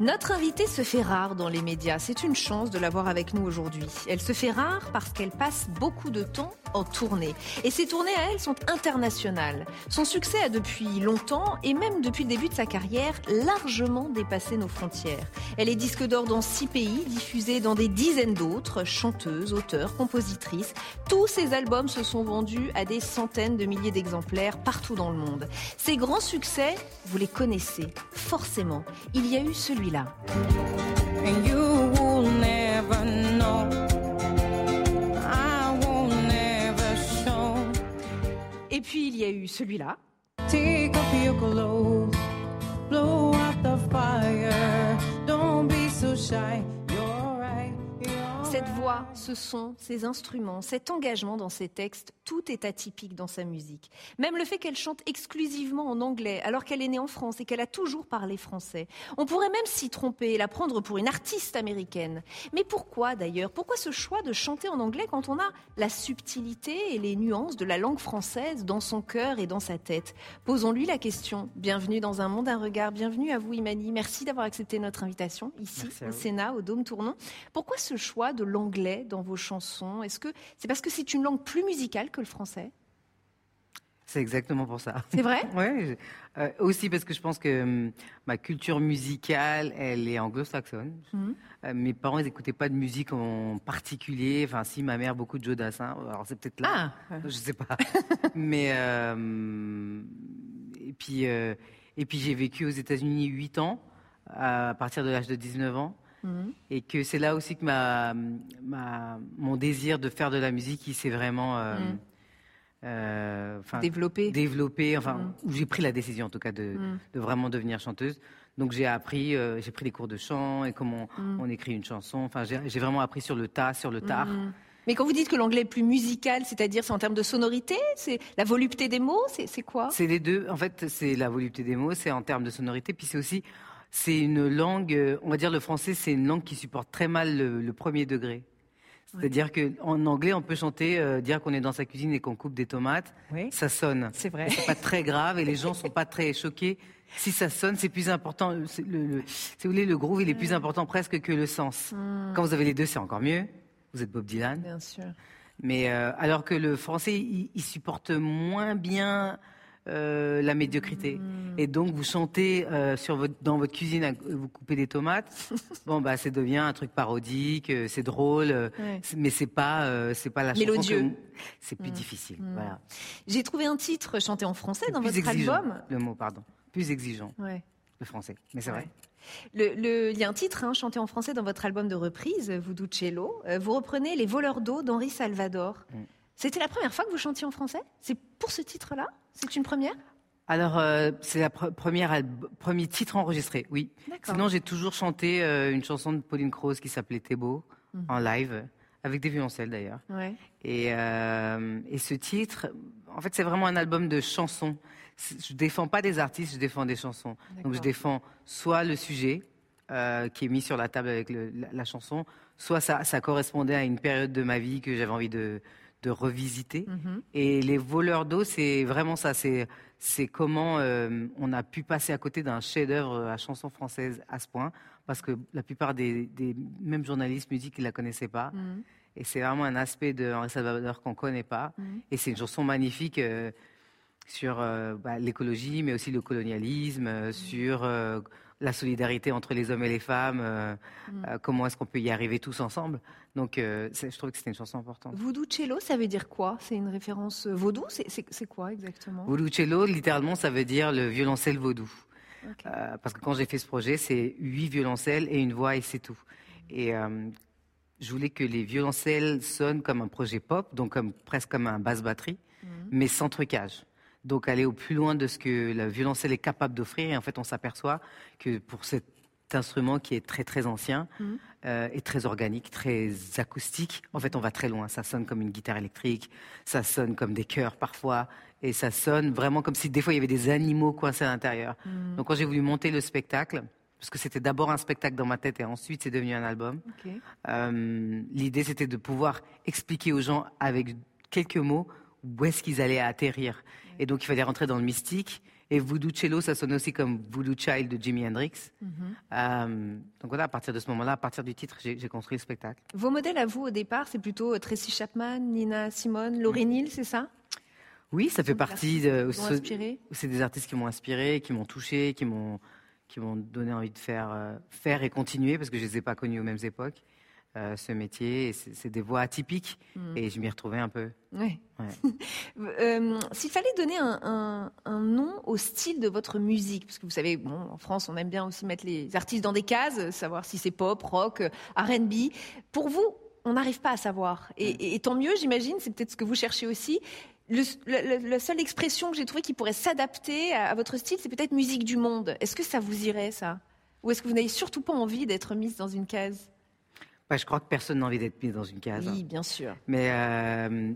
Notre invitée se fait rare dans les médias. C'est une chance de l'avoir avec nous aujourd'hui. Elle se fait rare parce qu'elle passe beaucoup de temps en tournée. Et ces tournées à elle sont internationales. Son succès a depuis longtemps et même depuis le début de sa carrière largement dépassé nos frontières. Elle est disque d'or dans six pays, diffusée dans des dizaines d'autres, chanteuse, auteur, compositrice. Tous ses albums se sont vendus à des centaines de milliers d'exemplaires partout dans le monde. Ses grands succès, vous les connaissez forcément. Il y a eu celui-là. Et puis il y a eu celui-là. Cette voix, ce son, ces instruments, cet engagement dans ses textes, tout est atypique dans sa musique. Même le fait qu'elle chante exclusivement en anglais alors qu'elle est née en France et qu'elle a toujours parlé français. On pourrait même s'y tromper et la prendre pour une artiste américaine. Mais pourquoi d'ailleurs? Pourquoi ce choix de chanter en anglais quand on a la subtilité et les nuances de la langue française dans son cœur et dans sa tête? Posons-lui la question. Bienvenue dans un monde, un regard. Bienvenue à vous Imani. Merci d'avoir accepté notre invitation ici au. Sénat, au Dôme Tournon. Pourquoi ce choix de l'anglais dans vos chansons? Est-ce que c'est parce que c'est une langue plus musicale que le français C'est exactement pour ça. C'est vrai euh, aussi parce que je pense que hum, ma culture musicale, elle est anglo-saxonne. Mhm. Euh, mes parents, ils n'écoutaient pas de musique en particulier. Enfin, si, ma mère, beaucoup de Joe Dassin. Alors, c'est peut-être là. Ah Je sais pas. Mais. euh, et puis, et puis j'ai vécu aux États-Unis 8 ans, à partir de l'âge de 19 ans. Mhm. Et que c'est là aussi que ma, ma- mon désir de faire de la musique, il s'est vraiment. euh, Mhm. euh, Développé. développé, enfin, où j'ai pris la décision en tout cas de, Mhm. de vraiment devenir chanteuse. Donc j'ai appris, euh, j'ai pris des cours de chant et comment Mhm. on écrit une chanson. Enfin, j'ai vraiment appris sur le tas, sur le tard. Mais quand vous dites que l'anglais est plus musical, c'est-à-dire c'est en termes de sonorité, c'est la volupté des mots, c'est quoi? C'est les deux. En fait, c'est la volupté des mots, c'est en termes de sonorité, puis c'est aussi, c'est une langue. euh, On va dire le français, c'est une langue qui supporte très mal le, le premier degré. C'est-à-dire qu'en anglais, on peut chanter, euh, dire qu'on est dans sa cuisine et qu'on coupe des tomates, Oui. ça sonne. C'est vrai. C'est pas très grave et les gens sont pas très choqués. Si ça sonne, c'est plus important. c'est Le, le- si vous voulez, le groove, il est plus important presque que le sens. Quand vous avez les deux, c'est encore mieux. Vous êtes Bob Dylan. Bien sûr. Mais euh, alors que le français, il, il supporte moins bien euh, la médiocrité. Hmm. Et donc, vous chantez euh, sur votre, dans votre cuisine, vous coupez des tomates. bon, bah, ça devient un truc parodique, euh, c'est drôle, euh, Ouais. mais c'est pas, c'est pas la chanson. Mélodieux. C'est plus difficile. Voilà. J'ai trouvé un titre chanté en français dans votre exigeant, album. Le mot, pardon. Plus exigeant, Ouais. le français. Mais c'est vrai. Le- le- Il y a un titre hein, chanté en français dans votre album de reprise, Voodoo Cello. Vous reprenez Les voleurs d'eau d'Henri Salvador. C'était la première fois que vous chantiez en français? C'est pour ce titre-là? C'est une première? Alors, euh, c'est le première alb- premier titre enregistré, oui. Sinon, j'ai toujours chanté euh, une chanson de Pauline Croze qui s'appelait Thébault, Mhm. en live, avec des violoncelles d'ailleurs. Ouais. Et, euh, et ce titre, en fait, c'est vraiment un album de chansons. Je défends pas des artistes, je défends des chansons. Donc, je défends soit le sujet qui est mis sur la table avec le- la, la chanson, soit ça, ça correspondait à une période de ma vie que j'avais envie de, de revisiter. Mhm. Et les voleurs d'eau, c'est vraiment ça. C'est c'est comment euh, on a pu passer à côté d'un chef-d'œuvre à chanson française à ce point, parce que la plupart des, des mêmes journalistes musique, ils la connaissaient pas. Mhm. Et c'est vraiment un aspect de Henri Salvador qu'on connaît pas. Mhm. Et c'est une chanson magnifique euh, sur euh, bah, l'écologie, mais aussi le colonialisme, euh, sur euh, la solidarité entre les hommes et les femmes, euh, Mm. euh, comment est-ce qu'on peut y arriver tous ensemble. Donc, euh, je trouve que c'était une chanson importante. Voodoo Cello, ça veut dire quoi? C'est une référence vaudou? C'est- quoi exactement? Voodoo cello, littéralement, ça veut dire le violoncelle vaudou. Parce que quand j'ai fait ce projet, c'est huit violoncelles et une voix et c'est tout. Et je voulais que les violoncelles sonnent comme un projet pop, donc comme, presque comme un basse batterie, mais sans trucage. Donc aller au plus loin de ce que la violoncelle est capable d'offrir. Et en fait, on s'aperçoit que pour cet instrument qui est très très ancien euh, et très organique, très acoustique, en fait, on va très loin. Ça sonne comme une guitare électrique, ça sonne comme des chœurs parfois, et ça sonne vraiment comme si des fois il y avait des animaux coincés à l'intérieur. Donc quand j'ai voulu monter le spectacle, parce que c'était d'abord un spectacle dans ma tête et ensuite c'est devenu un album. Euh, L'idée, c'était de pouvoir expliquer aux gens avec quelques mots où est-ce qu'ils allaient atterrir. Et donc, il fallait rentrer dans le mystique. Et Voodoo Cello, ça sonne aussi comme Voodoo Child de Jimi Hendrix. Euh, donc voilà, à partir de ce moment-là, à partir du titre, j'ai construit le spectacle. Vos modèles à vous au départ, c'est plutôt euh, Tracy Chapman, Nina Simone, Laurie Neal, c'est ça? Oui, ça fait partie de. C'est des artistes qui m'ont inspiré, qui m'ont touché, qui m'ont qui m'ont donné envie de faire euh, faire et continuer parce que je les ai pas connus aux mêmes époques. Euh, ce métier, c'est des voix atypiques Mm. et je m'y retrouvais un peu. Ouais. Ouais. Euh, S'il fallait donner un, un- un nom au style de votre musique, parce que vous savez, bon, en France, on aime bien aussi mettre les artistes dans des cases, savoir si c'est pop, rock, euh, R&B. Pour vous, on n'arrive pas à savoir. Et, et- et tant mieux, j'imagine, c'est peut-être ce que vous cherchez aussi. Le- le- le- la seule expression que j'ai trouvée qui pourrait s'adapter à, à votre style, c'est peut-être musique du monde. Est-ce que ça vous irait, ça? Ou est-ce que vous n'avez surtout pas envie d'être mise dans une case? Bah, je crois que personne n'a envie d'être mis dans une case. hein. Oui, bien sûr. Mais euh,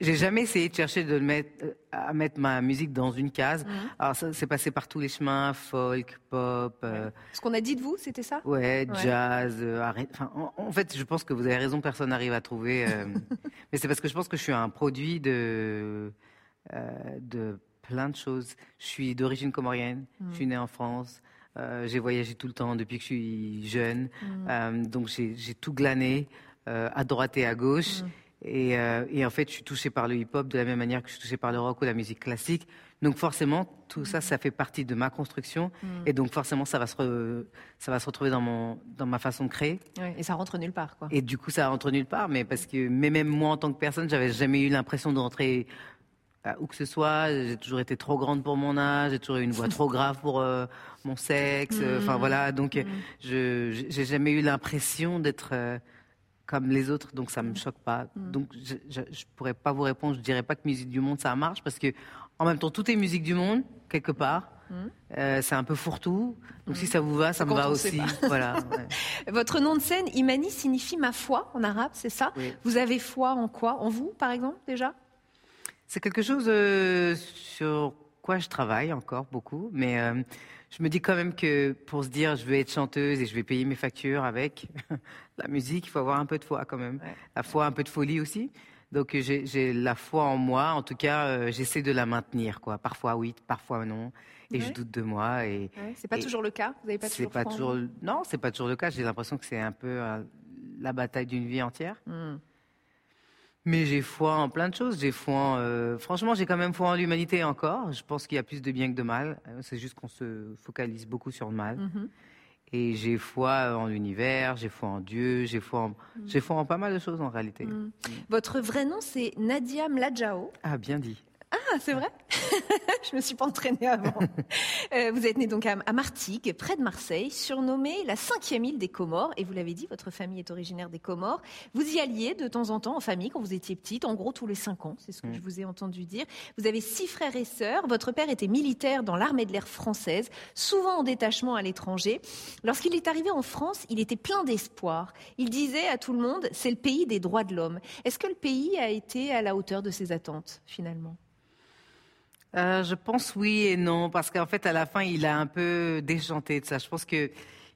j'ai jamais essayé de chercher de mettre, à mettre ma musique dans une case. Alors ça, c'est passé par tous les chemins, folk, pop, euh, Ce qu'on a dit de vous, c'était ça? Ouais, Ouais. jazz. euh, enfin, en, en fait, je pense que vous avez raison, personne n'arrive à trouver. euh, mais c'est parce que je pense que je suis un produit de de plein de choses. Je suis d'origine comorienne. Je suis née en France. Euh, j'ai voyagé tout le temps depuis que je suis jeune. Euh, donc j'ai tout glané euh, à droite et à gauche. Et, euh, et en fait, je suis touchée par le hip-hop de la même manière que je suis touchée par le rock ou la musique classique. Donc forcément, tout ça, ça fait partie de ma construction. Et donc forcément, ça va se, re- ça va se retrouver dans, mon, dans ma façon de créer. Ouais, Et ça rentre nulle part, quoi. Et du coup, ça rentre nulle part. Mais parce que, mais même moi, en tant que personne, j'avais jamais eu l'impression de rentrer euh, où que ce soit. J'ai toujours été trop grande pour mon âge. J'ai toujours eu une voix trop grave pour euh, mon sexe. euh, Enfin voilà. Donc, euh, je j'ai jamais eu l'impression d'être euh, comme les autres. Donc ça me choque pas. Donc je, je, je pourrais pas vous répondre. Je dirais pas que musique du monde ça marche parce que en même temps tout est musique du monde quelque part. Euh, c'est un peu fourre-tout. Donc si ça vous va, ça me va aussi. voilà. ouais. Votre nom de scène, Imani, signifie ma foi en arabe, c'est ça? Oui. Vous avez foi en quoi? En vous, par exemple, déjà? C'est quelque chose euh, sur quoi je travaille encore beaucoup, mais euh, je me dis quand même que pour se dire je vais être chanteuse et je vais payer mes factures avec la musique, il faut avoir un peu de foi quand même. Ouais. La foi, un peu de folie aussi. Donc j'ai la foi en moi, en tout cas euh, j'essaie de la maintenir quoi. Parfois oui, parfois non, et je Ouais. doute de moi et C'est pas Et toujours le cas? Vous n'avez pas toujours pas toujours non, c'est pas toujours le cas. J'ai l'impression que c'est un peu la bataille d'une vie entière. Hmm. Mais j'ai foi en plein de choses. J'ai foi en, euh, franchement, j'ai quand même foi en l'humanité encore. Je pense qu'il y a plus de bien que de mal. Euh, C'est juste qu'on se focalise beaucoup sur le mal. Mhm. Et j'ai foi en l'univers, j'ai foi en Dieu, j'ai foi en, j'ai foi en pas mal de choses en réalité. Mm. Votre vrai nom, c'est Nadia Mladjao. Ah, bien dit. Ah, c'est vrai Je me suis pas entraînée avant. Euh, vous êtes né donc à, à Martigues, près de Marseille, surnommée la cinquième île des Comores. Et vous l'avez dit, votre famille est originaire des Comores. Vous y alliez de temps en temps en famille quand vous étiez petite, en gros tous les cinq ans, c'est ce que je vous ai entendu dire. Vous avez six frères et sœurs. Votre père était militaire dans l'armée de l'air française, souvent en détachement à l'étranger. Lorsqu'il est arrivé en France, il était plein d'espoir. Il disait à tout le monde, c'est le pays des droits de l'homme. Est-ce que le pays a été à la hauteur de ses attentes, finalement? Euh, je pense oui et non, parce qu'en fait, à la fin, il a un peu déchanté de ça. Je pense que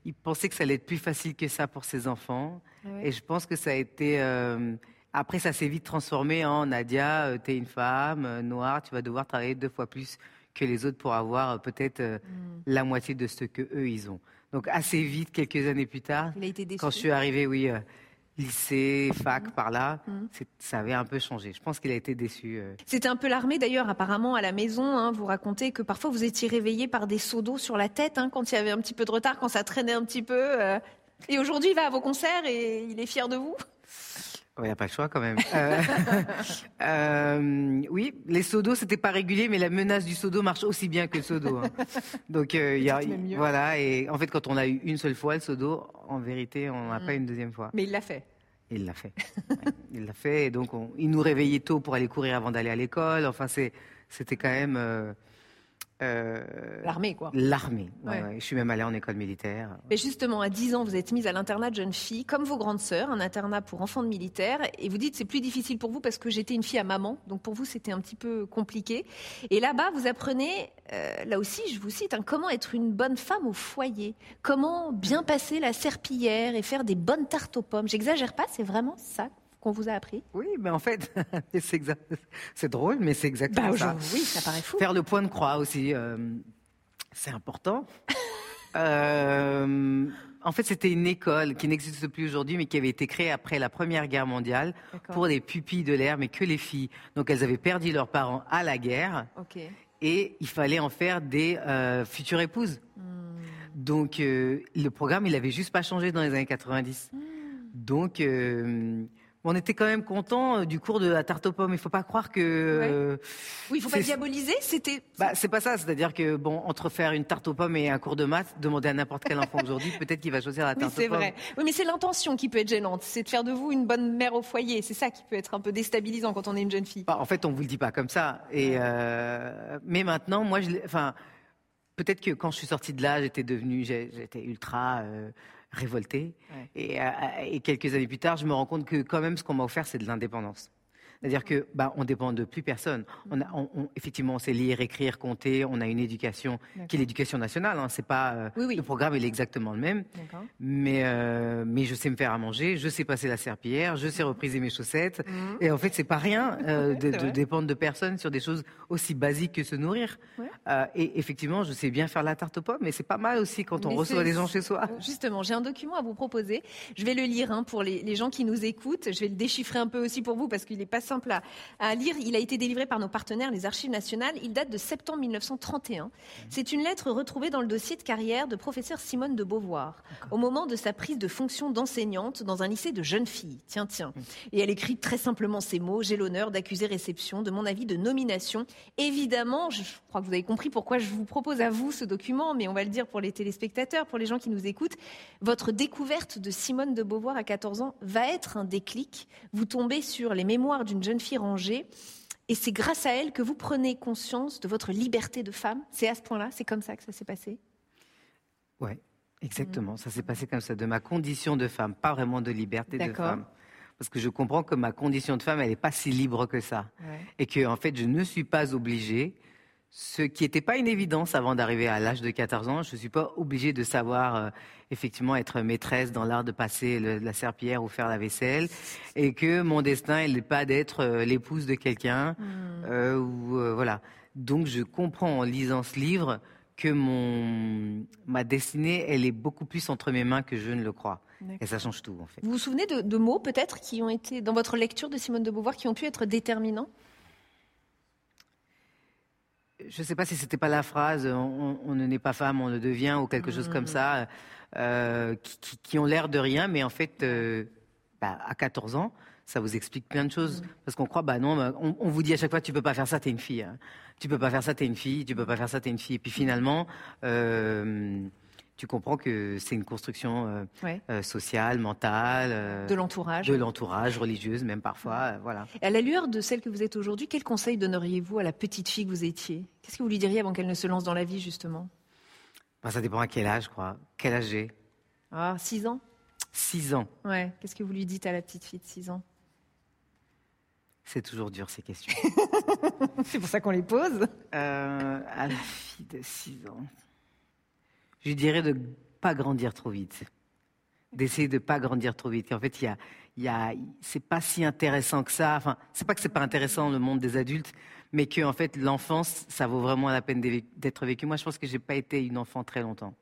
il pensait que ça allait être plus facile que ça pour ses enfants. Et je pense que ça a été. euh, après, ça s'est vite transformé en Nadia, euh, t'es une femme noire, tu vas devoir travailler deux fois plus que les autres pour avoir peut-être euh, la moitié de ce que eux ils ont. Donc assez vite, quelques années plus tard, Il a été déçu. quand je suis arrivée, oui, euh, lycée, fac, par là, c'est- ça avait un peu changé. Je pense qu'il a été déçu. euh. C'était un peu l'armée d'ailleurs, apparemment, à la maison. hein, vous racontez que parfois vous étiez réveillé par des seaux d'eau sur la tête hein, quand il y avait un petit peu de retard, quand ça traînait un petit peu. euh. Et aujourd'hui, il va à vos concerts et il est fier de vous? Il n'y a pas le choix quand même. Euh, euh, oui, les seaux d'eau, c'était pas régulier, mais la menace du seau d'eau marche aussi bien que le seau d'eau. hein. Donc, euh, il y a, voilà. Et en fait, quand on a eu une seule fois le seau d'eau, en vérité, on n'a pas une deuxième fois. Mais il l'a fait. Il l'a fait. Ouais, il l'a fait. Et donc, on- il nous réveillait tôt pour aller courir avant d'aller à l'école. Enfin, c'est, c'était quand même euh, L'armée, quoi. l'armée. Ouais, Ouais. ouais. Je suis même allé en école militaire. Mais justement, à 10 ans, vous êtes mise à l'internat de jeunes filles, comme vos grandes sœurs, un internat pour enfants de militaires. Et vous dites c'est plus difficile pour vous parce que j'étais une fille à maman, donc pour vous c'était un petit peu compliqué. Et là-bas, vous apprenez, euh, là aussi, je vous cite, hein, comment être une bonne femme au foyer, comment bien passer la serpillière et faire des bonnes tartes aux pommes. J'exagère pas, c'est vraiment ça qu'on vous a appris. Oui, mais en fait, c'est, exact- c'est drôle, mais c'est exactement ça. oui, ça paraît fou. Faire le point de croix aussi, euh, c'est important. Euh, en fait, c'était une école qui n'existe plus aujourd'hui, mais qui avait été créée après la Première Guerre mondiale D'accord. pour les pupilles de l'air, mais que les filles. Donc, elles avaient perdu leurs parents à la guerre et il fallait en faire des euh, futures épouses. Hmm. Donc, le programme, il avait juste pas changé dans les années 90. Hmm. Donc, euh, on était quand même content du cours de la tarte aux pommes. Il faut pas croire que. euh, Oui, il faut pas diaboliser, c'était... bah, c'est pas ça, c'est-à-dire que bon, entre faire une tarte aux pommes et un cours de maths, demander à n'importe quel enfant aujourd'hui, peut-être qu'il va choisir la Oui, tarte c'est aux pommes. vrai. Oui, mais c'est l'intention qui peut être gênante. C'est de faire de vous une bonne mère au foyer. C'est ça qui peut être un peu déstabilisant quand on est une jeune fille. Bah, en fait, on vous le dit pas comme ça. Et euh, mais maintenant, moi, je, enfin, peut-être que quand je suis sortie de là, j'étais devenue, j'étais ultra euh, révoltée. Ouais. Et, euh, et quelques années plus tard, je me rends compte que quand même, ce qu'on m'a offert, c'est de l'indépendance. C'est-à-dire que bah, on dépend de plus personne. On a, on- on- effectivement, on sait lire, écrire, compter. On a une éducation qui est l'éducation nationale. Hein, c'est pas euh, Oui, oui. le programme, il est exactement le même. Mais, euh, mais je sais me faire à manger, je sais passer la serpillière, je sais repriser mes chaussettes. Et en fait, c'est pas rien euh, de, dépendre de personne sur des choses aussi basiques que se nourrir. Ouais. Et effectivement, je sais bien faire la tarte aux pommes, mais c'est pas mal aussi quand on Mais reçoit les gens chez soi. Justement, j'ai un document à vous proposer. Je vais le lire hein, pour les, les gens qui nous écoutent. Je vais le déchiffrer un peu aussi pour vous parce qu'il n'est pas simple à, à lire. Il a été délivré par nos partenaires, les Archives nationales. Il date de septembre 1931. C'est une lettre retrouvée dans le dossier de carrière de professeur Simone de Beauvoir au moment de sa prise de fonction d'enseignante dans un lycée de jeunes filles. Tiens, tiens. Et elle écrit très simplement ces mots J'ai l'honneur d'accuser réception de mon avis de nomination. Évidemment, je crois que vous avez compris pourquoi je vous propose à vous ce document, mais on va le dire pour les téléspectateurs, pour les gens qui nous écoutent. Votre découverte de Simone de Beauvoir à 14 ans va être un déclic. Vous tombez sur les mémoires d'une jeune fille rangée. Et c'est grâce à elle que vous prenez conscience de votre liberté de femme. C'est à ce point-là, c'est comme ça que ça s'est passé? Ouais, exactement. Ça s'est passé comme ça, de ma condition de femme, pas vraiment de liberté de femme. Parce que je comprends que ma condition de femme, elle n'est pas si libre que ça. Et que, en fait, je ne suis pas obligée, ce qui n'était pas une évidence avant d'arriver à l'âge de 14 ans, je ne suis pas obligée de savoir euh, effectivement être maîtresse dans l'art de passer le- la serpillière ou faire la vaisselle. Et que mon destin, il n'est pas d'être euh, l'épouse de quelqu'un. euh, ou, euh, voilà. Donc, je comprends en lisant ce livre que mon, ma destinée, elle est beaucoup plus entre mes mains que je ne le crois. Et ça change tout, en fait. Vous vous souvenez de, de mots peut-être qui ont été dans votre lecture de Simone de Beauvoir qui ont pu être déterminants? Je ne sais pas si c'était pas la phrase on, on ne naît pas femme, on le devient ou quelque chose comme ça, euh, qui, qui- qui ont l'air de rien, mais en fait, euh, bah, à 14 ans, ça vous explique plein de choses. Parce qu'on croit, bah non, bah, on, on vous dit à chaque fois, tu peux pas faire ça, t'es une fille. hein. Tu peux pas faire ça, t'es une fille. Tu peux pas faire ça, t'es une fille. Et puis finalement, euh, tu comprends que c'est une construction euh, Ouais. euh, sociale, mentale, euh, de l'entourage de l'entourage, religieuse même parfois, voilà. Et À la lueur de celle que vous êtes aujourd'hui, quel conseil donneriez-vous à la petite fille que vous étiez? Qu'est-ce que vous lui diriez avant qu'elle ne se lance dans la vie, justement? Bah, ça dépend à quel âge, je crois. Quel âge j'ai? Ah, 6 ans? 6 ans. Ouais. Qu'est-ce que vous lui dites à la petite fille de 6 ans? C'est toujours dur ces questions. C'est pour ça qu'on les pose. Euh, à la fille de 6 ans, je lui dirais de pas grandir trop vite. D'essayer de pas grandir trop vite. Qu'en fait, il y a, y a, c'est pas si intéressant que ça. Enfin, c'est pas que c'est pas intéressant le monde des adultes, mais que en fait, l'enfance, ça vaut vraiment la peine d'être vécu. Moi, je pense que j'ai pas été une enfant très longtemps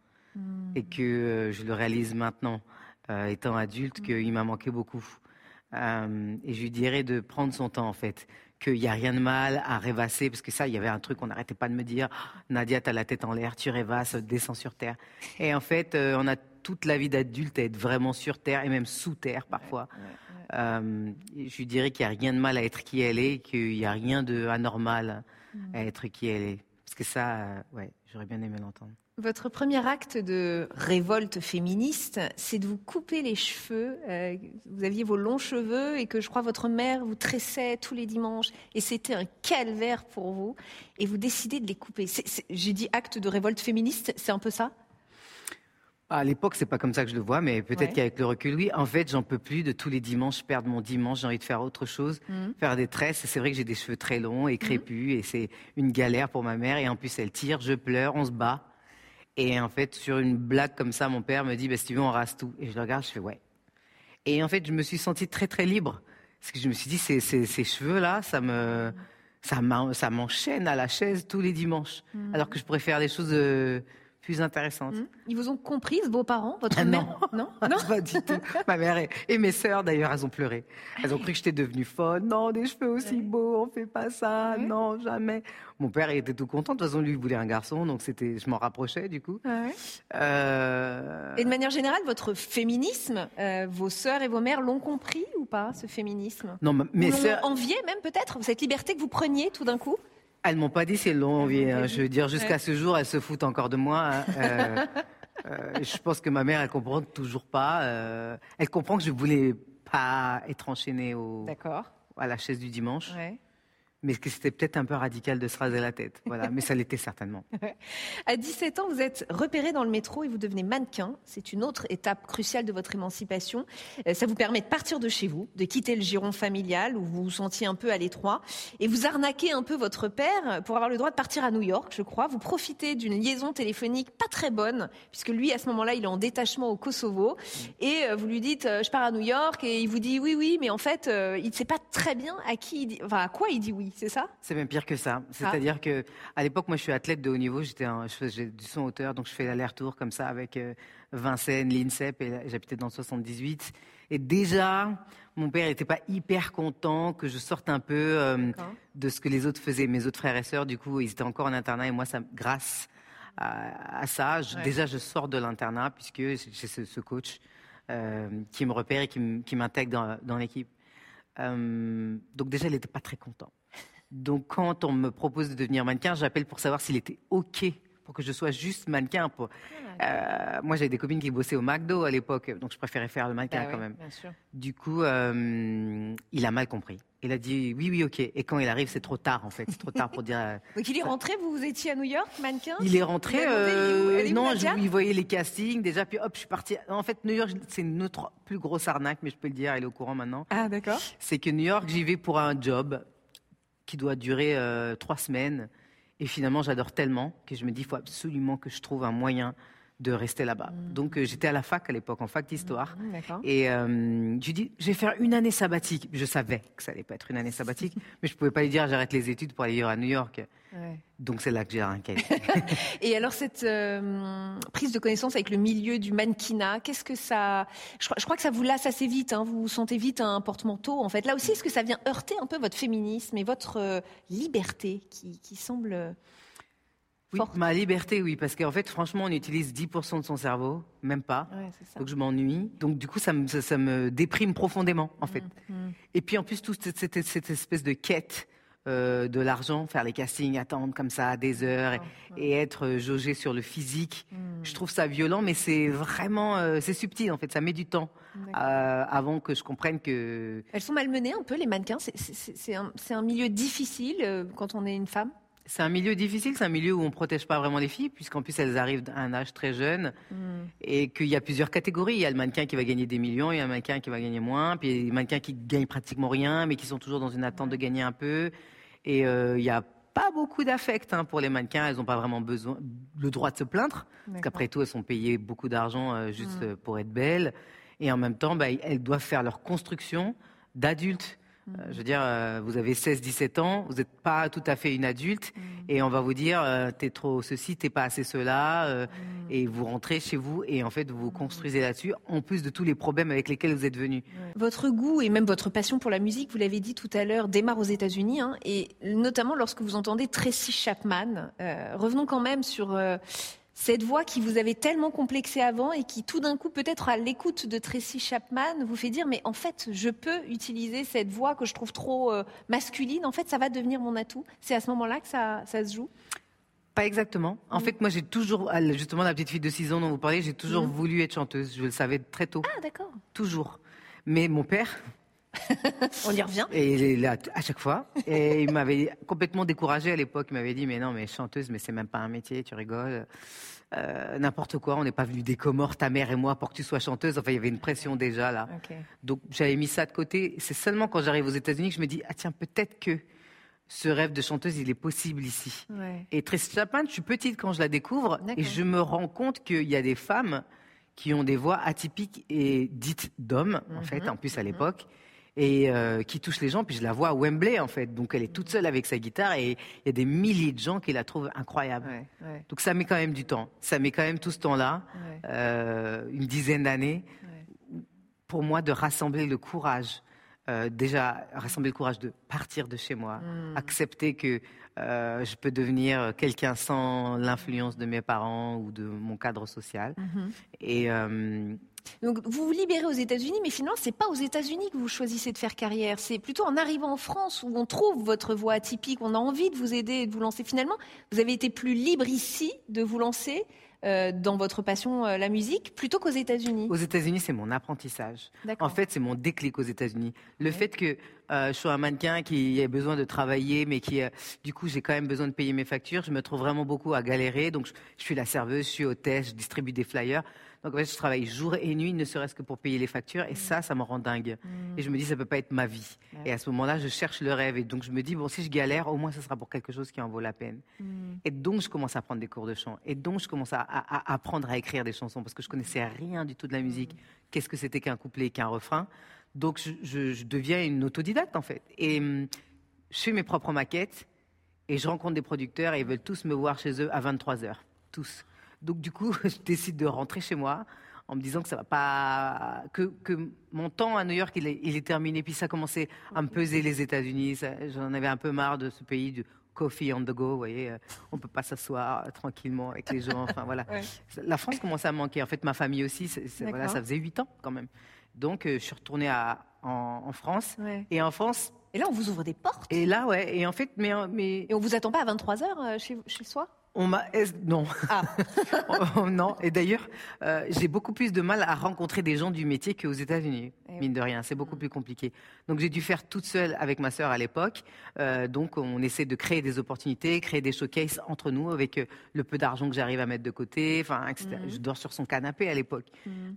et que euh, je le réalise maintenant. euh, étant adulte, qu'il m'a manqué beaucoup. Euh, et je lui dirais de prendre son temps, en fait. Qu'il n'y a rien de mal à rêvasser, parce que ça, il y avait un truc qu'on n'arrêtait pas de me dire Nadia, t'as la tête en l'air, tu rêvasses, descends sur terre. Et en fait, euh, on a toute la vie d'adulte à être vraiment sur terre et même sous terre parfois. Euh, je lui dirais qu'il n'y a rien de mal à être qui elle est, qu'il n'y a rien de anormal à être qui elle est. Que ça, euh, ouais, j'aurais bien aimé l'entendre. Votre premier acte de révolte féministe, c'est de vous couper les cheveux. Euh, vous aviez vos longs cheveux et que je crois votre mère vous tressait tous les dimanches et c'était un calvaire pour vous. Et vous décidez de les couper. J'ai dit acte de révolte féministe, c'est un peu ça? À l'époque, c'est pas comme ça que je le vois, mais peut-être Ouais. qu'avec le recul, oui. En fait, j'en peux plus de tous les dimanches perdre mon dimanche. J'ai envie de faire autre chose, Mhm. faire des tresses. C'est vrai que j'ai des cheveux très longs et crépus, et c'est une galère pour ma mère. Et en plus, elle tire, je pleure, on se bat. Et en fait, sur une blague comme ça, mon père me dit, bah, si tu veux, on rase tout. Et je le regarde, je fais ouais. Et en fait, je me suis sentie très très libre, parce que je me suis dit, ces, ces, ces cheveux-là, ça me, ça m'en- ça m'enchaîne à la chaise tous les dimanches, alors que je pourrais faire des choses euh, plus intéressantes. Hmm Ils vous ont comprise, vos parents, votre Ah mère Non, non Pas du tout. Ma mère et, et mes sœurs, d'ailleurs, elles ont pleuré. Elles ont cru que j'étais devenue folle. Non, des cheveux aussi beaux, on fait pas ça. Non, jamais. Mon père, il était tout content. De toute façon, lui, il voulait un garçon, donc c'était, je m'en rapprochais, du coup. Ah ouais. Euh, Et de manière générale, votre féminisme, euh, vos sœurs et vos mères l'ont compris ou pas, ce féminisme? Non, ma- mes Ou l'ont sœurs, envié même peut-être, cette liberté que vous preniez tout d'un coup? Elles m'ont pas dit envié. pas hein. Je veux dire, jusqu'à ce jour, elles se foutent encore de moi. hein. Euh, euh, je pense que ma mère, elle comprend toujours pas. euh, elle comprend que je voulais pas être enchaînée au, à la chaise du dimanche. Ouais. Mais que c'était peut-être un peu radical de se raser la tête. Voilà, mais ça l'était certainement. À 17 ans, vous êtes repéré dans le métro et vous devenez mannequin. C'est une autre étape cruciale de votre émancipation. Euh, Ça vous permet de partir de chez vous, de quitter le giron familial où vous vous sentiez un peu à l'étroit et vous arnaquez un peu votre père pour avoir le droit de partir à New York, je crois. Vous profitez d'une liaison téléphonique pas très bonne puisque lui, à ce moment-là, il est en détachement au Kosovo et euh, vous lui dites euh, je pars à New York et il vous dit oui, oui, mais en fait, il ne sait pas très bien à qui, il dit- enfin à quoi il dit oui, c'est ça? C'est même pire que ça. Ah. C'est-à-dire que à l'époque, moi, je suis athlète de haut niveau. J'étais, un- je faisais du son hauteur, donc je fais l'aller-retour comme ça avec euh, Vincennes, l'INSEP, et j'habitais dans le 78. Et déjà, mon père n'était pas hyper content que je sorte un peu euh, de ce que les autres faisaient. Mes autres frères et sœurs, du coup, ils étaient encore en internat, et moi, ça, grâce à, à ça, je- Ouais. déjà, je sors de l'internat puisque j'ai ce, ce coach euh, qui me repère et qui m'intègre dans, dans l'équipe. Euh, donc déjà, il n'était pas très content. Donc quand on me propose de devenir mannequin, j'appelle pour savoir s'il était OK pour que je sois juste mannequin. Pour... Euh, moi, j'avais des copines qui bossaient au McDo à l'époque, donc je préférais faire le mannequin Bah quand oui, même. Bien sûr. Du coup, euh, il a mal compris. Il a dit oui, oui, OK. Et quand il arrive, c'est trop tard en fait. C'est trop tard pour dire. euh, Donc il est rentré, vous étiez à New York, mannequin? Il est rentré. Demandé, non, je, il voyait les castings déjà. Puis hop, je suis parti. En fait, New York, c'est une autre plus grosse arnaque, mais je peux le dire. Elle est au courant maintenant. Ah d'accord. c'est que New York, j'y vais pour un job qui doit durer euh, trois semaines. Et finalement, j'adore tellement que je me dis, il faut absolument que je trouve un moyen de rester là-bas. Donc, euh, j'étais à la fac à l'époque, en fac d'histoire. Mmh, D'accord. Et euh, je dis, je vais faire une année sabbatique. Je savais que ça allait pas être une année sabbatique, mais je pouvais pas lui dire, j'arrête les études pour aller vivre à New York. Ouais. Donc, c'est là que j'ai arrêté. Et alors cette euh, prise de connaissance avec le milieu du mannequinat, qu'est-ce que ça je, crois- je crois que ça vous lasse assez vite. Hein, vous vous sentez vite un porte-manteau. En fait, là aussi, est-ce que ça vient heurter un peu votre féminisme et votre euh, liberté qui, qui semble Oui, forte ma liberté, oui, parce qu'en fait, franchement, on utilise 10% de son cerveau, même pas. Ouais, c'est ça. Donc je m'ennuie. Donc du coup, ça me, ça, ça me déprime profondément, en fait. Mmh, Et puis en plus, toute cette, cette- cette espèce de quête euh, de l'argent, faire les castings, attendre comme ça des heures et, et être euh, jaugé sur le physique, Mmh. je trouve ça violent, mais c'est vraiment, euh, c'est subtil en fait. Ça met du temps euh, avant que je comprenne que Elles sont malmenées un peu les mannequins? C'est- un, milieu difficile quand on est une femme? C'est un milieu difficile, c'est un milieu où on protège pas vraiment les filles, puisqu'en plus elles arrivent à un âge très jeune. et qu'il y a plusieurs catégories. Il y a le mannequin qui va gagner des millions, il y a un mannequin qui va gagner moins, puis il y a des mannequins qui gagnent pratiquement rien, mais qui sont toujours dans une attente de gagner un peu. Et euh, il n'y a pas beaucoup d'affect hein, pour les mannequins. Elles n'ont pas vraiment besoin, le droit de se plaindre, parce qu'après tout, elles sont payées beaucoup d'argent euh, juste euh, pour être belles. Et en même temps, bah, elles doivent faire leur construction d'adultes je veux dire, euh, vous avez 16-17 ans, vous n'êtes pas tout à fait une adulte, et on va vous dire, euh, t'es trop ceci, t'es pas assez cela, euh, et vous rentrez chez vous, et en fait, vous vous construisez là-dessus, en plus de tous les problèmes avec lesquels vous êtes venu. Votre goût et même votre passion pour la musique, vous l'avez dit tout à l'heure, démarre aux États-Unis, hein, et notamment lorsque vous entendez Tracy Chapman. Euh, revenons quand même sur euh, cette voix qui vous avait tellement complexé avant et qui tout d'un coup, peut-être à l'écoute de Tracy Chapman, vous fait dire mais en fait, je peux utiliser cette voix que je trouve trop euh, masculine. En fait, ça va devenir mon atout. C'est à ce moment-là que ça, ça se joue. Pas exactement. En fait, moi, j'ai toujours, justement, la petite fille de 6 ans dont vous parlez, j'ai toujours voulu être chanteuse. Je le savais très tôt. Ah d'accord. Toujours. Mais mon père, On y revient. Et il est là à chaque fois. Et il m'avait complètement découragé à l'époque. Il m'avait dit Mais non, mais chanteuse, mais c'est même pas un métier, tu rigoles. Euh, N'importe quoi, on n'est pas venu des Comores, ta mère et moi, pour que tu sois chanteuse. Enfin, il y avait une pression déjà là. Donc j'avais mis ça de côté. C'est seulement quand j'arrive aux États-Unis que je me dis Ah tiens, peut-être que ce rêve de chanteuse, il est possible ici. Ouais. Et Tracy Chapman, je suis petite quand je la découvre et je me rends compte qu'il y a des femmes qui ont des voix atypiques et dites d'hommes, en fait, en plus à l'époque, et euh, qui touchent les gens. Puis je la vois à Wembley, en fait. Donc elle est toute seule avec sa guitare et il y a des milliers de gens qui la trouvent incroyable. Ouais, ouais, Donc ça met quand même du temps. Ça met quand même tout ce temps-là, ouais. euh, une dizaine d'années, pour moi de rassembler le courage. Euh, déjà, rassembler le courage de partir de chez moi, Hmm. accepter que euh, je peux devenir quelqu'un sans l'influence de mes parents ou de mon cadre social. Mhm. Et euh, Donc vous vous libérez aux États-Unis, mais finalement c'est pas aux États-Unis que vous choisissez de faire carrière. C'est plutôt en arrivant en France où on trouve votre voix atypique, on a envie de vous aider et de vous lancer. Finalement, vous avez été plus libre ici de vous lancer euh, dans votre passion, euh, la musique, plutôt qu'aux États-Unis. aux États-Unis, c'est mon apprentissage. En fait, c'est mon déclic aux États-Unis. Le fait que euh, je sois un mannequin qui a besoin de travailler, mais qui, du coup, j'ai quand même besoin de payer mes factures. Je me trouve vraiment beaucoup à galérer. Donc, je, je suis la serveuse, je suis hôtesse, je distribue des flyers. Donc, en fait, je travaille jour et nuit, ne serait-ce que pour payer les factures. Et ça, ça me rend dingue. Et je me dis, ça peut pas être ma vie. Et à ce moment-là, je cherche le rêve. Et donc, je me dis, bon, si je galère, au moins, ce sera pour quelque chose qui en vaut la peine. Et donc, je commence à prendre des cours de chant. Et donc, je commence à, à- à apprendre à écrire des chansons parce que je connaissais rien du tout de la musique. Qu'est-ce que c'était qu'un couplet, qu'un refrain? Donc, je, je- je deviens une autodidacte, en fait. Et hum, je fais mes propres maquettes et je rencontre des producteurs et ils veulent tous me voir chez eux à 23 heures. Tous. Donc, du coup, je décide de rentrer chez moi en me disant que ça va pas que, que mon temps à New York il est, il est terminé. Puis ça commençait à me peser les États-Unis. J'en avais un peu marre de ce pays du coffee on the go vous voyez euh, on peut pas s'asseoir euh, tranquillement avec les gens. Enfin voilà. Ouais. la France commençait à me manquer. En fait ma famille aussi voilà ça faisait huit ans quand même. Donc euh, je suis retournée à, en, en France. Ouais. et en France Et là, on vous ouvre des portes. et là ouais. Et en fait mais mais Et on vous attend pas à 23h chez, chez soi? On m'a non Ah. Oh, non et d'ailleurs euh, j'ai beaucoup plus de mal à rencontrer des gens du métier qu'aux États-Unis Eh oui. mine de rien c'est beaucoup plus compliqué donc j'ai dû faire toute seule avec ma sœur à l'époque Euh, donc on essaie de créer des opportunités créer des showcases entre nous avec euh, le peu d'argent que j'arrive à mettre de côté enfin etc. Mhm. je dors sur son canapé à l'époque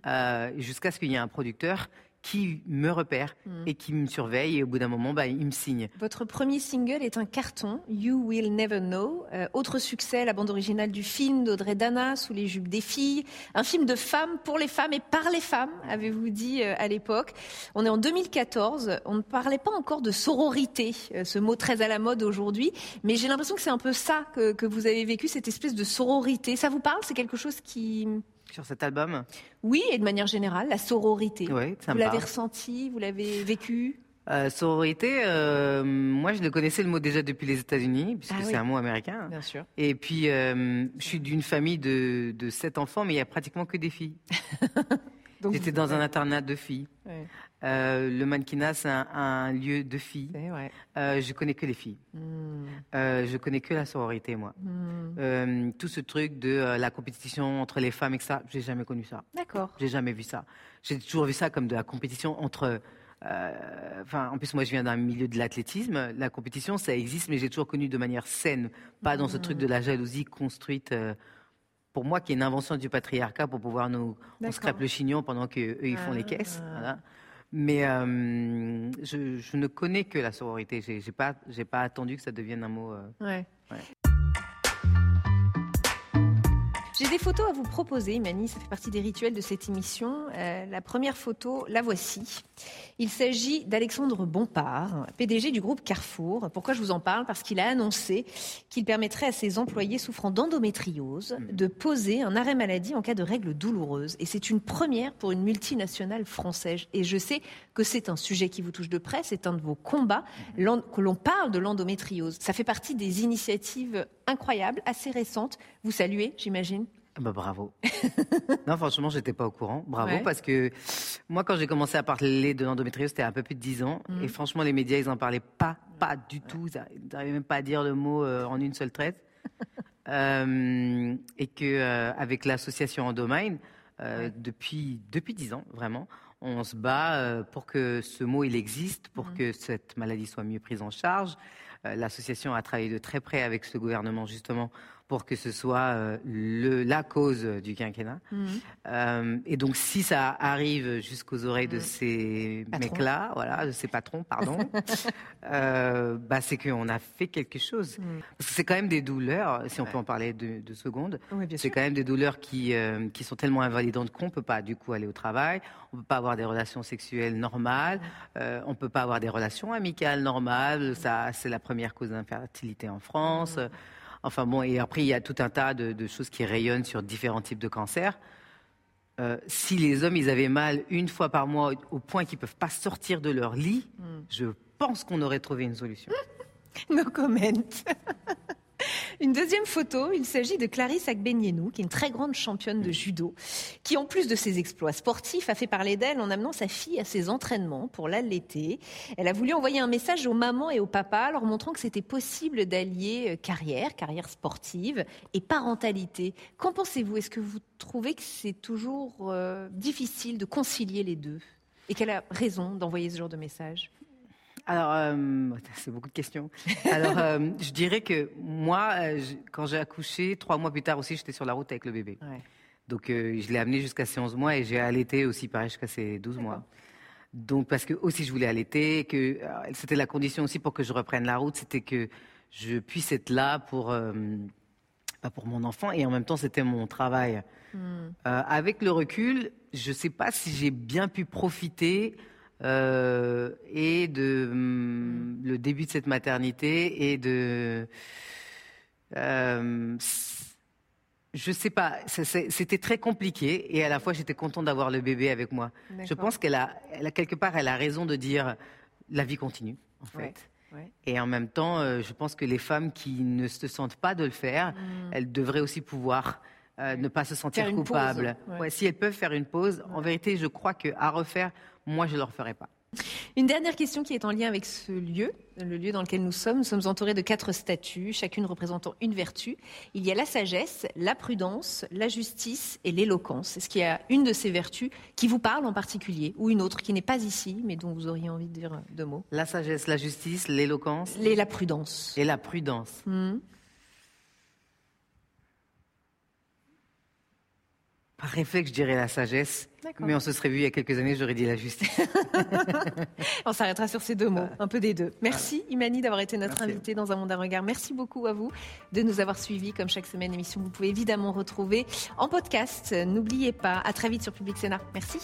Euh, jusqu'à ce qu'il y ait un producteur qui me repère Mhm. et qui me surveille et au bout d'un moment bah, il me signe Votre premier single est un carton, You Will Never Know. Euh, autre succès, la bande originale du film d'Audrey Dana, Sous les jupes des filles. Un film de femmes pour les femmes et par les femmes, avez-vous dit euh, à l'époque. On est en 2014, on ne parlait pas encore de sororité, euh, ce mot très à la mode aujourd'hui, mais j'ai l'impression que c'est un peu ça que, que vous avez vécu, cette espèce de sororité. Ça vous parle? C'est quelque chose qui... sur cet album Oui, et de manière générale, la sororité. Oui, vous l'avez ressenti, vous l'avez vécu? Euh, sororité, euh, moi je le connaissais le mot déjà depuis les États-Unis, puisque Ah c'est oui. un mot américain. Bien sûr. Et puis, euh, je suis d'une famille de, de sept enfants, mais il y a pratiquement que des filles. Donc, J'étais dans un internat de filles. Ouais, Euh, le mannequinat, c'est un, un lieu de filles. vrai. Euh, je connais que les filles. Hmm. Euh, je connais que la sororité, moi. Hmm. Euh, tout ce truc de euh, la compétition entre les femmes, etc., j'ai jamais connu ça. D'accord. J'ai jamais vu ça. J'ai toujours vu ça comme de la compétition entre. Enfin, en plus, moi, je viens d'un milieu de l'athlétisme. La compétition, ça existe, mais j'ai toujours connu de manière saine, pas dans ce truc de la jalousie construite. pour moi, qui est une invention du patriarcat pour pouvoir nous. On se crêpe le chignon pendant qu'eux, ils font les caisses. Ah. Voilà. Mais euh, je, je ne connais que la sororité. J'ai j'ai pas, pas attendu que ça devienne un mot. euh. J'ai des photos à vous proposer, Mani, ça fait partie des rituels de cette émission. Euh, la première photo, la voici. Il s'agit d'Alexandre Bompard, PDG du groupe Carrefour. Pourquoi je vous en parle? Parce qu'il a annoncé qu'il permettrait à ses employés souffrant d'endométriose de poser un arrêt maladie en cas de règles douloureuses. Et c'est une première pour une multinationale française. Et je sais que c'est un sujet qui vous touche de près, c'est un de vos combats, l'en- que l'on parle de l'endométriose. Ça fait partie des initiatives incroyables, assez récentes. Vous saluez, j'imagine Bah, bravo. non, franchement, j'étais pas au courant. Bravo, Ouais. parce que moi, quand j'ai commencé à parler de l'endométriose, c'était à un peu plus de 10 ans. Et franchement, les médias, ils en parlaient pas, pas du tout. Ils n'arrivaient même pas à dire le mot euh, en une seule traite. Euh, et que euh, avec l'association Endomind, Ouais. depuis depuis 10 ans, vraiment, on se bat pour que ce mot il existe, pour Mhm. que cette maladie soit mieux prise en charge. L'association a travaillé de très près avec ce gouvernement justement pour que ce soit euh, le, la cause du quinquennat. Euh, et donc, si ça arrive jusqu'aux oreilles de Mm. ces mecs-là, voilà, de ces patrons, pardon, euh, bah, c'est qu'on a fait quelque chose. Parce que c'est quand même des douleurs, si on peut en parler de, de secondes, Oui, c'est quand même des douleurs qui, qui sont tellement invalidantes qu'on ne peut pas du coup aller au travail, on ne peut pas avoir des relations sexuelles normales, on ne peut pas avoir des relations amicales normales, ça c'est la première cause d'infertilité en France. Enfin bon, et après il y a tout un tas de, de choses qui rayonnent sur différents types de cancers. Euh, si les hommes ils avaient mal une fois par mois au point qu'ils peuvent pas sortir de leur lit, je pense qu'on aurait trouvé une solution. No comment. Une deuxième photo, il s'agit de Clarisse Agbenienou, qui est une très grande championne de judo, qui en plus de ses exploits sportifs a fait parler d'elle en amenant sa fille à ses entraînements pour l'allaiter. Elle a voulu envoyer un message aux mamans et aux papas leur montrant que c'était possible d'allier euh, carrière, carrière sportive et parentalité. Qu'en pensez-vous? Est-ce que vous trouvez que c'est toujours euh, difficile de concilier les deux? Et qu'elle a raison d'envoyer ce genre de message? Alors, euh, c'est beaucoup de questions. Alors, euh, je dirais que moi, euh, je- quand j'ai accouché, trois mois plus tard aussi, j'étais sur la route avec le bébé. Ouais. Donc, euh, je l'ai amené jusqu'à ses 11 mois et j'ai allaité aussi, pareil, jusqu'à ses 12 mois. Donc, parce que aussi je voulais allaiter, que c'était la condition aussi pour que je reprenne la route, c'était que je puisse être là pour, bah, pour mon enfant et en même temps, c'était mon travail. Euh, avec le recul, je ne sais pas si j'ai bien pu profiter euh, et de hum, le début de cette maternité et de. euh, je sais pas, c'était très compliqué et à la fois j'étais contente d'avoir le bébé avec moi. Je pense qu'elle a, elle a quelque part, elle a raison de dire la vie continue en fait. Ouais, ouais. Et en même temps, euh, je pense que les femmes qui ne se sentent pas de le faire, elles devraient aussi pouvoir euh, ne pas se sentir coupables. ouais. Ouais, si elles peuvent faire une pause, en vérité, je crois qu'à refaire, moi, je ne le referai pas. Une dernière question qui est en lien avec ce lieu, le lieu dans lequel nous sommes. Nous sommes entourés de quatre statues, chacune représentant une vertu. Il y a la sagesse, la prudence, la justice et l'éloquence. Est-ce qu'il y a une de ces vertus qui vous parle en particulier ou une autre qui n'est pas ici mais dont vous auriez envie de dire deux mots? La sagesse, la justice, l'éloquence Les- La prudence. et la prudence. Hmm. Par réflexe, je dirais la sagesse. Mais on se serait vu il y a quelques années, j'aurais dit la justice. On s'arrêtera sur ces deux mots, un peu des deux. Merci Imani d'avoir été notre Merci. invité dans Un Monde à Regard. Merci beaucoup à vous de nous avoir suivis. Comme chaque semaine, l'émission, vous pouvez évidemment retrouver en podcast. N'oubliez pas, à très vite sur Public Sénat. Merci.